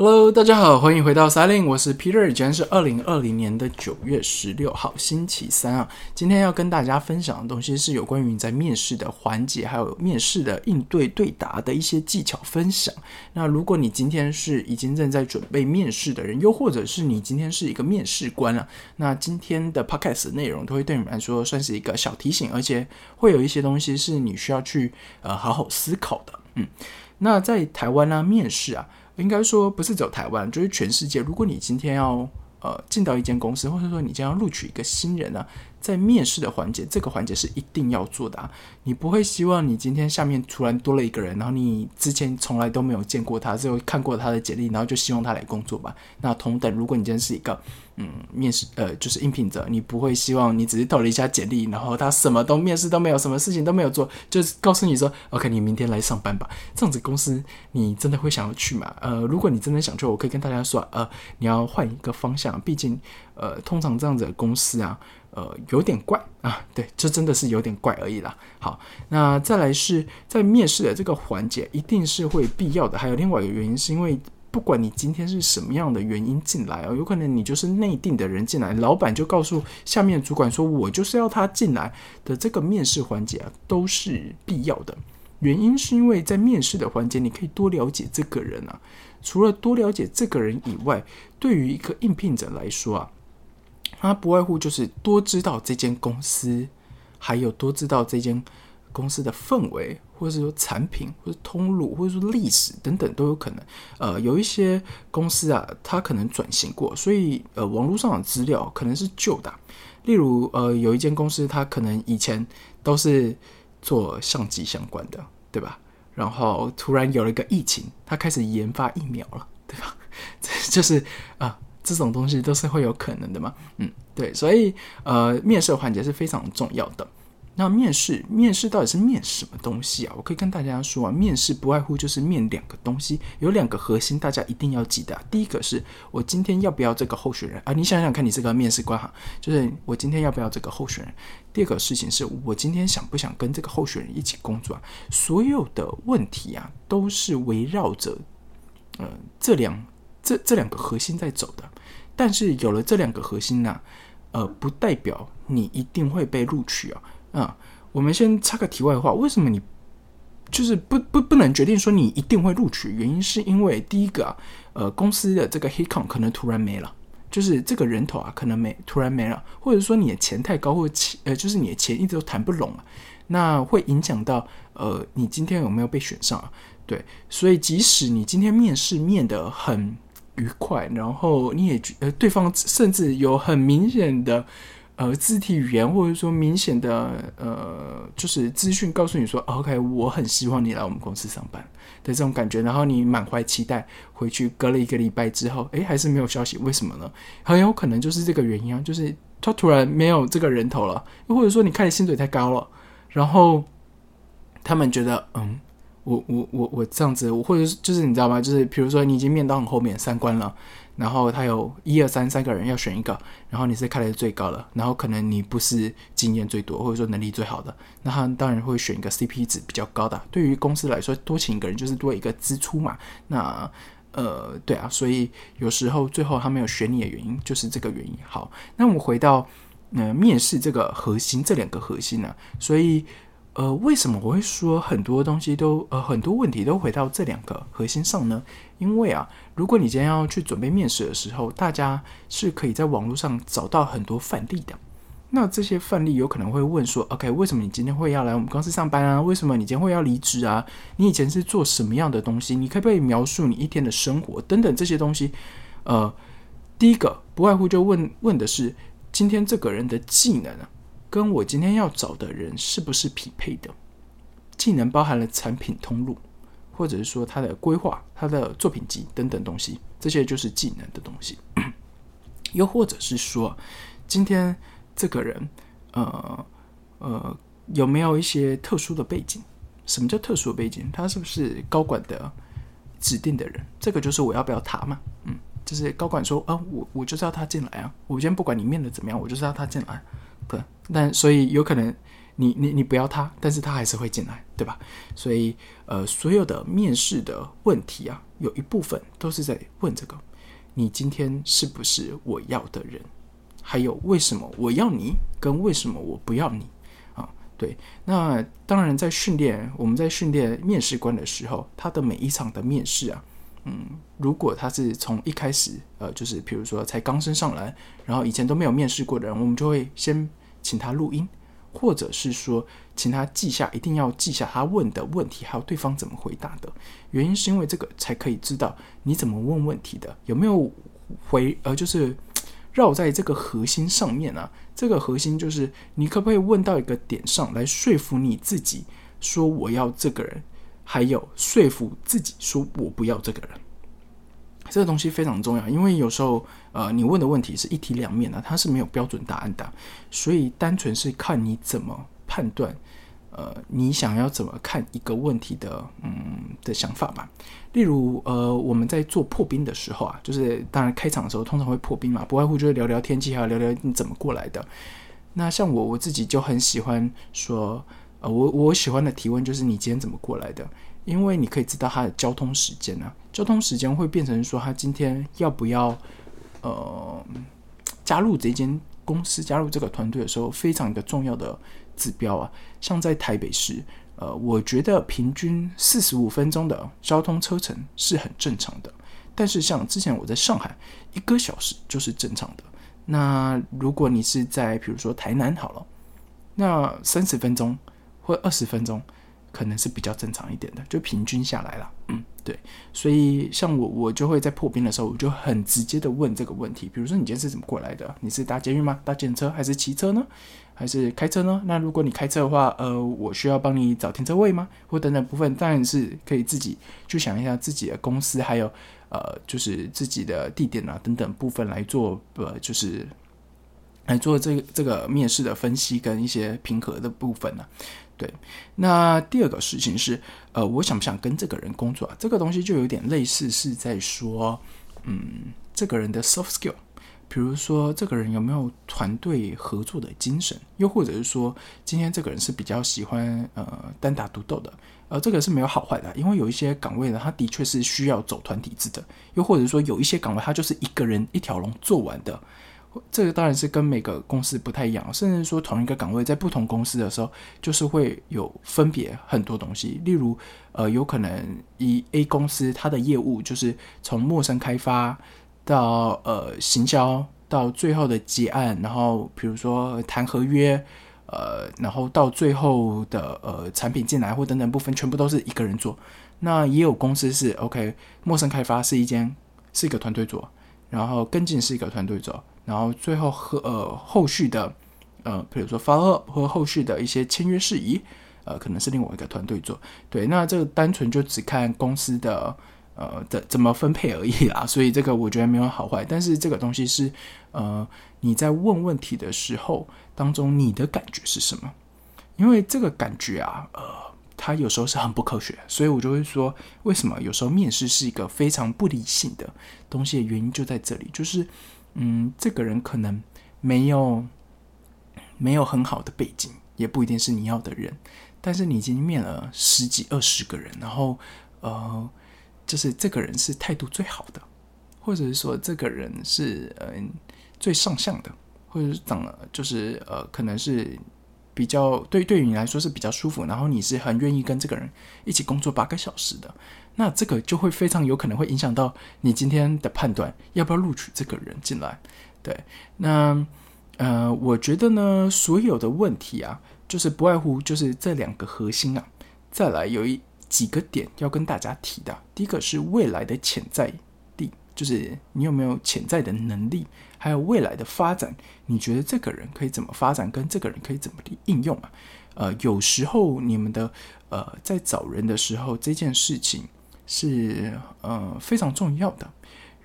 Hello，大家好，欢迎回到 Silent，我是 Peter，今天是二零二零年的九月十六号，星期三啊。今天要跟大家分享的东西是有关于你在面试的环节，还有面试的应对对答的一些技巧分享。那如果你今天是已经正在准备面试的人，又或者是你今天是一个面试官了，那今天的 Podcast 内容都会对你们来说算是一个小提醒，而且会有一些东西是你需要去呃好好思考的。嗯，那在台湾呢，面试啊。应该说不是走台湾，就是全世界。如果你今天要呃进到一间公司，或者说你将要录取一个新人呢，在面试的环节，这个环节是一定要做的啊。你不会希望你今天下面突然多了一个人，然后你之前从来都没有见过他，只有看过他的简历，然后就希望他来工作吧？那同等，如果你今天是一个。嗯，面试呃就是应聘者，你不会希望你只是投了一下简历，然后他什么都面试都没有，什么事情都没有做，就是告诉你说，OK，你明天来上班吧。这样子公司你真的会想要去吗？呃，如果你真的想去，我可以跟大家说，呃，你要换一个方向，毕竟呃，通常这样子的公司啊，呃，有点怪啊，对，这真的是有点怪而已啦。好，那再来是在面试的这个环节，一定是会必要的。还有另外一个原因，是因为。不管你今天是什么样的原因进来哦，有可能你就是内定的人进来，老板就告诉下面主管说：“我就是要他进来的。”这个面试环节啊，都是必要的。原因是因为在面试的环节，你可以多了解这个人啊。除了多了解这个人以外，对于一个应聘者来说啊，他不外乎就是多知道这间公司，还有多知道这间。公司的氛围，或者是说产品，或者通路，或者说历史等等都有可能。呃，有一些公司啊，它可能转型过，所以呃，网络上的资料可能是旧的。例如，呃，有一间公司，它可能以前都是做相机相关的，对吧？然后突然有了一个疫情，它开始研发疫苗了，对吧？这就是啊，这种东西都是会有可能的嘛。嗯，对，所以呃，面试环节是非常重要的。那面试，面试到底是面什么东西啊？我可以跟大家说啊，面试不外乎就是面两个东西，有两个核心，大家一定要记得。第一个是我今天要不要这个候选人啊？你想想看，你是个面试官哈，就是我今天要不要这个候选人？第二个事情是我今天想不想跟这个候选人一起工作啊？所有的问题啊，都是围绕着呃这两这这两个核心在走的。但是有了这两个核心呢，呃，不代表你一定会被录取啊。啊，我们先插个题外话，为什么你就是不不不能决定说你一定会录取？原因是因为第一个啊，呃，公司的这个黑 n 可能突然没了，就是这个人头啊可能没突然没了，或者说你的钱太高，或钱呃就是你的钱一直都谈不拢啊，那会影响到呃你今天有没有被选上啊？对，所以即使你今天面试面的很愉快，然后你也呃对方甚至有很明显的。呃，肢体语言或者说明显的呃，就是资讯告诉你说，OK，我很希望你来我们公司上班的这种感觉，然后你满怀期待回去，隔了一个礼拜之后，诶，还是没有消息，为什么呢？很有可能就是这个原因啊，就是他突然没有这个人头了，又或者说你开的薪水太高了，然后他们觉得，嗯，我我我我这样子，我或者是就是你知道吗？就是比如说你已经面到很后面三关了。然后他有一二三三个人要选一个，然后你是开的最高的，然后可能你不是经验最多或者说能力最好的，那他当然会选一个 CP 值比较高的。对于公司来说，多请一个人就是多一个支出嘛。那呃，对啊，所以有时候最后他没有选你的原因就是这个原因。好，那我们回到呃面试这个核心，这两个核心呢，所以。呃，为什么我会说很多东西都呃很多问题都回到这两个核心上呢？因为啊，如果你今天要去准备面试的时候，大家是可以在网络上找到很多范例的。那这些范例有可能会问说：“OK，为什么你今天会要来我们公司上班啊？为什么你今天会要离职啊？你以前是做什么样的东西？你可不可以描述你一天的生活等等这些东西？”呃，第一个不外乎就问问的是今天这个人的技能啊。跟我今天要找的人是不是匹配的？技能包含了产品通路，或者是说他的规划、他的作品集等等东西，这些就是技能的东西。又或者是说，今天这个人，呃呃，有没有一些特殊的背景？什么叫特殊的背景？他是不是高管的指定的人？这个就是我要不要他嘛？嗯，就是高管说啊，我我就是要他进来啊！我今天不管你面的怎么样，我就是要他进来。对，但所以有可能你你你不要他，但是他还是会进来，对吧？所以呃，所有的面试的问题啊，有一部分都是在问这个：你今天是不是我要的人？还有为什么我要你，跟为什么我不要你啊？对，那当然在训练我们在训练面试官的时候，他的每一场的面试啊。嗯，如果他是从一开始，呃，就是比如说才刚升上来，然后以前都没有面试过的人，我们就会先请他录音，或者是说请他记下，一定要记下他问的问题，还有对方怎么回答的。原因是因为这个才可以知道你怎么问问题的，有没有回，呃，就是绕在这个核心上面啊。这个核心就是你可不可以问到一个点上来说服你自己，说我要这个人。还有说服自己说“我不要这个人”，这个东西非常重要，因为有时候呃，你问的问题是一体两面的，它是没有标准答案的，所以单纯是看你怎么判断，呃，你想要怎么看一个问题的嗯的想法吧。例如呃，我们在做破冰的时候啊，就是当然开场的时候通常会破冰嘛，不外乎就是聊聊天气，还有聊聊你怎么过来的。那像我我自己就很喜欢说。呃，我我喜欢的提问就是你今天怎么过来的？因为你可以知道他的交通时间啊，交通时间会变成说他今天要不要呃加入这间公司、加入这个团队的时候，非常一个重要的指标啊。像在台北市，呃，我觉得平均四十五分钟的交通车程是很正常的。但是像之前我在上海，一个小时就是正常的。那如果你是在比如说台南好了，那三十分钟。或二十分钟，可能是比较正常一点的，就平均下来了。嗯，对。所以像我，我就会在破冰的时候，我就很直接的问这个问题。比如说，你今天是怎么过来的？你是搭捷运吗？搭检车还是骑车呢？还是开车呢？那如果你开车的话，呃，我需要帮你找停车位吗？或等等部分，当然是可以自己去想一下自己的公司，还有呃，就是自己的地点啊等等部分来做，呃，就是来做这个这个面试的分析跟一些平和的部分呢。对，那第二个事情是，呃，我想不想跟这个人工作啊？这个东西就有点类似是在说，嗯，这个人的 soft skill，比如说这个人有没有团队合作的精神，又或者是说今天这个人是比较喜欢呃单打独斗的，呃，这个是没有好坏的，因为有一些岗位呢，他的确是需要走团体制的，又或者说有一些岗位他就是一个人一条龙做完的。这个当然是跟每个公司不太一样，甚至说同一个岗位在不同公司的时候，就是会有分别很多东西。例如，呃，有可能以 A 公司它的业务就是从陌生开发到呃行销，到最后的结案，然后比如说谈合约，呃，然后到最后的呃产品进来或等等部分，全部都是一个人做。那也有公司是 OK，陌生开发是一间是一个团队做，然后跟进是一个团队做。然后最后和呃后续的呃，比如说 follow up 和后续的一些签约事宜，呃，可能是另外一个团队做。对，那这个单纯就只看公司的呃的怎么分配而已啦。所以这个我觉得没有好坏，但是这个东西是呃你在问问题的时候当中你的感觉是什么？因为这个感觉啊，呃，它有时候是很不科学，所以我就会说，为什么有时候面试是一个非常不理性的东西原因就在这里，就是。嗯，这个人可能没有没有很好的背景，也不一定是你要的人。但是你已经面了十几二十个人，然后呃，就是这个人是态度最好的，或者是说这个人是嗯最上相的，或者是长就是呃可能是比较对对于你来说是比较舒服，然后你是很愿意跟这个人一起工作八个小时的。那这个就会非常有可能会影响到你今天的判断，要不要录取这个人进来？对，那呃，我觉得呢，所有的问题啊，就是不外乎就是这两个核心啊。再来有一几个点要跟大家提的，第一个是未来的潜在力，就是你有没有潜在的能力，还有未来的发展，你觉得这个人可以怎么发展，跟这个人可以怎么应用啊？呃，有时候你们的呃在找人的时候，这件事情。是呃非常重要的，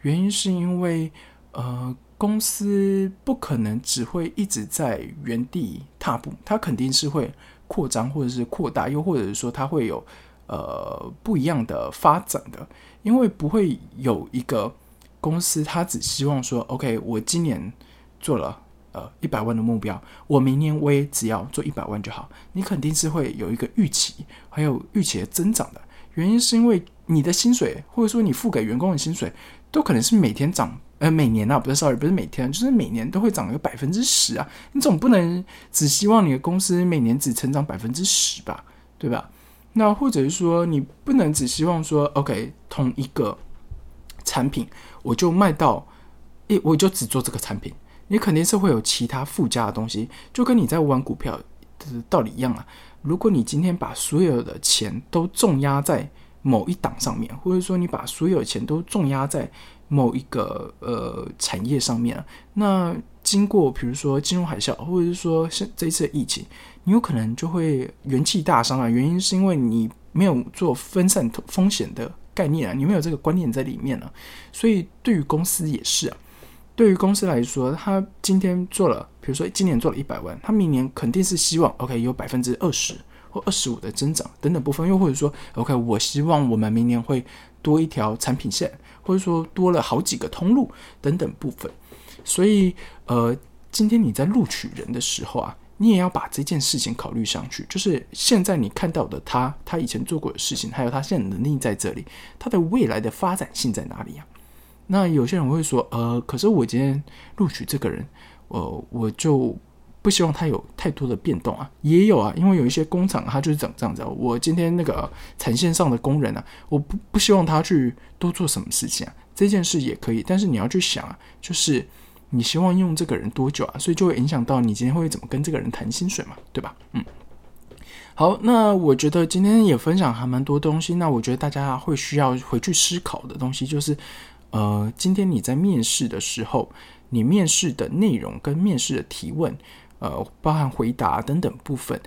原因是因为呃公司不可能只会一直在原地踏步，它肯定是会扩张或者是扩大，又或者是说它会有呃不一样的发展的，因为不会有一个公司它只希望说 OK，我今年做了呃一百万的目标，我明年我也只要做一百万就好，你肯定是会有一个预期，还有预期的增长的。原因是因为你的薪水，或者说你付给员工的薪水，都可能是每天涨，呃，每年啊，不是 sorry，不是每天，就是每年都会涨个百分之十啊。你总不能只希望你的公司每年只成长百分之十吧，对吧？那或者是说，你不能只希望说，OK，同一个产品我就卖到一，我就只做这个产品，你肯定是会有其他附加的东西，就跟你在玩股票的道理一样啊。如果你今天把所有的钱都重压在某一档上面，或者说你把所有钱都重压在某一个呃产业上面，那经过比如说金融海啸，或者是说是这一次疫情，你有可能就会元气大伤啊。原因是因为你没有做分散风险的概念啊，你没有这个观念在里面了。所以对于公司也是啊。对于公司来说，他今天做了，比如说今年做了一百万，他明年肯定是希望 OK 有百分之二十或二十五的增长等等部分，又或者说 OK 我希望我们明年会多一条产品线，或者说多了好几个通路等等部分。所以，呃，今天你在录取人的时候啊，你也要把这件事情考虑上去，就是现在你看到的他，他以前做过的事情，还有他现在能力在这里，他的未来的发展性在哪里啊？那有些人会说，呃，可是我今天录取这个人，呃，我就不希望他有太多的变动啊。也有啊，因为有一些工厂，他就是长这样子。我今天那个产线上的工人啊，我不不希望他去多做什么事情啊。这件事也可以，但是你要去想啊，就是你希望用这个人多久啊？所以就会影响到你今天会怎么跟这个人谈薪水嘛，对吧？嗯。好，那我觉得今天也分享还蛮多东西。那我觉得大家会需要回去思考的东西就是。呃，今天你在面试的时候，你面试的内容跟面试的提问，呃，包含回答等等部分，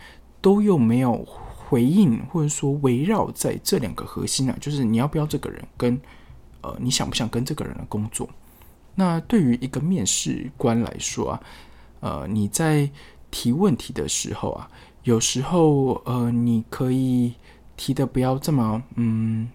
都又没有回应，或者说围绕在这两个核心啊，就是你要不要这个人，跟呃，你想不想跟这个人的工作。那对于一个面试官来说啊，呃，你在提问题的时候啊，有时候呃，你可以提的不要这么嗯。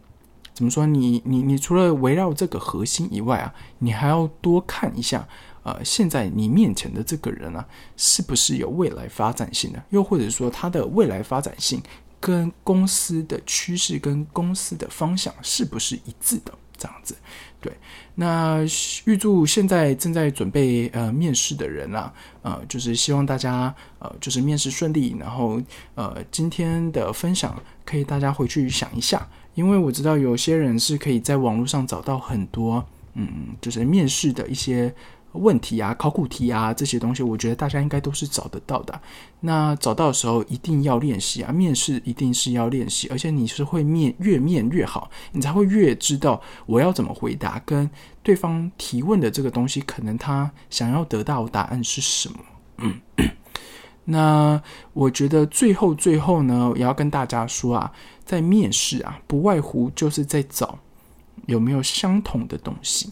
怎么说？你你你除了围绕这个核心以外啊，你还要多看一下，呃，现在你面前的这个人啊，是不是有未来发展性的？又或者说他的未来发展性跟公司的趋势跟公司的方向是不是一致的？这样子，对。那预祝现在正在准备呃面试的人啊，呃，就是希望大家呃就是面试顺利，然后呃今天的分享可以大家回去想一下。因为我知道有些人是可以在网络上找到很多，嗯，就是面试的一些问题啊、考古题啊这些东西，我觉得大家应该都是找得到的。那找到的时候一定要练习啊，面试一定是要练习，而且你是会面越面越好，你才会越知道我要怎么回答，跟对方提问的这个东西，可能他想要得到答案是什么。嗯，那我觉得最后最后呢，也要跟大家说啊。在面试啊，不外乎就是在找有没有相同的东西。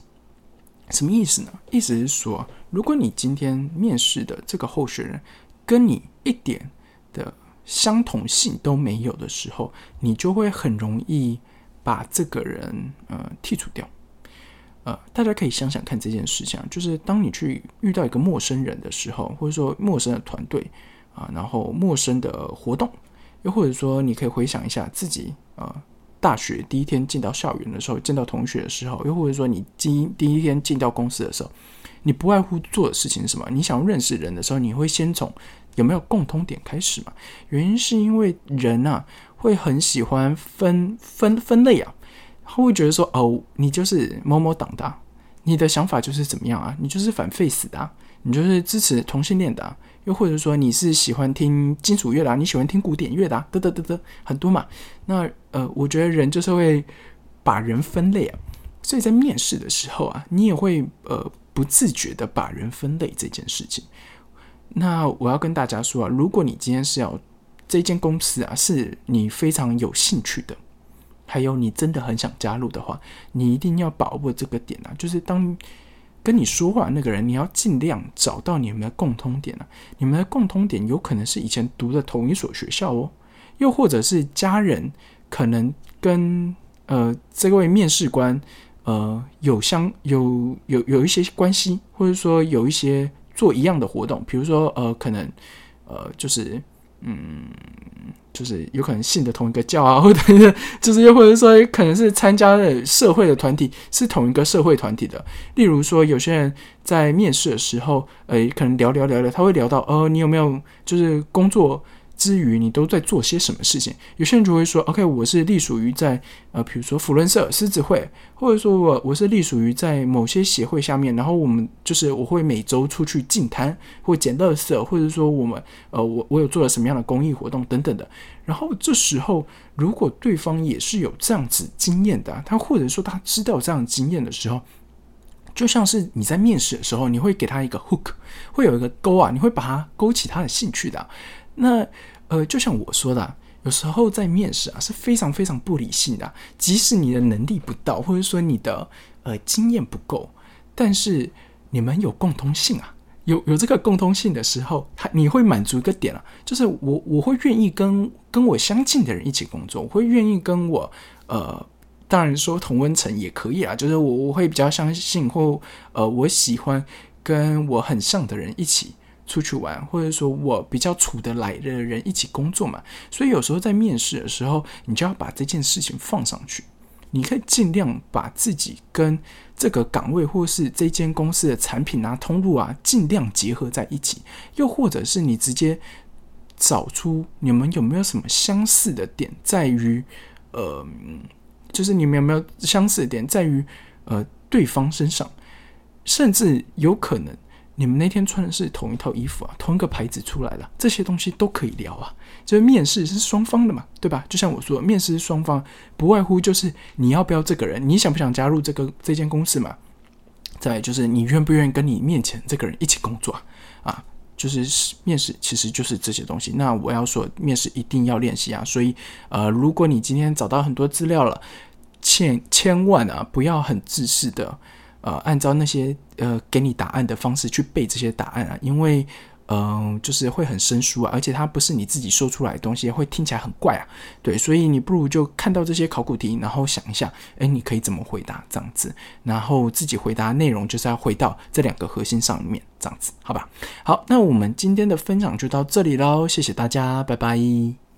什么意思呢？意思是说，如果你今天面试的这个候选人跟你一点的相同性都没有的时候，你就会很容易把这个人呃剔除掉。呃，大家可以想想看这件事情，就是当你去遇到一个陌生人的时候，或者说陌生的团队啊，然后陌生的活动。又或者说，你可以回想一下自己呃大学第一天进到校园的时候，见到同学的时候，又或者说你第第一天进到公司的时候，你不外乎做的事情是什么？你想认识人的时候，你会先从有没有共通点开始嘛？原因是因为人啊会很喜欢分分分类啊，他会觉得说哦，你就是某某党的，你的想法就是怎么样啊？你就是反 face 的，啊你就是支持同性恋的。啊又或者说你是喜欢听金属乐的，你喜欢听古典乐的，得得得得，很多嘛。那呃，我觉得人就是会把人分类啊，所以在面试的时候啊，你也会呃不自觉的把人分类这件事情。那我要跟大家说啊，如果你今天是要这间公司啊，是你非常有兴趣的，还有你真的很想加入的话，你一定要把握这个点啊，就是当。跟你说话那个人，你要尽量找到你们的共通点啊！你们的共通点有可能是以前读的同一所学校哦，又或者是家人可能跟呃这位面试官呃有相有有有一些关系，或者说有一些做一样的活动，比如说呃，可能呃，就是嗯，就是有可能信的同一个教啊，或者就是又或者说可能是参加的社会的团体是同一个社会团体的。例如说，有些人在面试的时候，呃，可能聊聊聊聊，他会聊到呃，你有没有就是工作。之余，你都在做些什么事情？有些人就会说：“OK，我是隶属于在呃，比如说弗伦社狮子会，或者说我我是隶属于在某些协会下面。然后我们就是我会每周出去进摊或捡垃圾，或者说我们呃，我我有做了什么样的公益活动等等的。然后这时候，如果对方也是有这样子经验的，他或者说他知道这样经验的时候，就像是你在面试的时候，你会给他一个 hook，会有一个勾啊，你会把它勾起他的兴趣的。那呃，就像我说的，有时候在面试啊是非常非常不理性的。即使你的能力不到，或者说你的呃经验不够，但是你们有共通性啊，有有这个共通性的时候，他你会满足一个点啊，就是我我会愿意跟跟我相近的人一起工作，我会愿意跟我呃，当然说同温层也可以啊，就是我我会比较相信或呃我喜欢跟我很像的人一起。出去玩，或者说我比较处得来的人一起工作嘛，所以有时候在面试的时候，你就要把这件事情放上去。你可以尽量把自己跟这个岗位或是这间公司的产品啊、通路啊，尽量结合在一起。又或者是你直接找出你们有没有什么相似的点，在于呃，就是你们有没有相似的点，在于呃对方身上，甚至有可能。你们那天穿的是同一套衣服啊，同一个牌子出来了，这些东西都可以聊啊。就是面试是双方的嘛，对吧？就像我说，面试双方，不外乎就是你要不要这个人，你想不想加入这个这间公司嘛？再就是你愿不愿意跟你面前这个人一起工作啊？就是面试其实就是这些东西。那我要说，面试一定要练习啊。所以呃，如果你今天找到很多资料了，千千万啊，不要很自私的。呃，按照那些呃给你答案的方式去背这些答案啊，因为嗯，就是会很生疏啊，而且它不是你自己说出来的东西，会听起来很怪啊。对，所以你不如就看到这些考古题，然后想一下，哎，你可以怎么回答这样子，然后自己回答内容就是要回到这两个核心上面这样子，好吧？好，那我们今天的分享就到这里喽，谢谢大家，拜拜。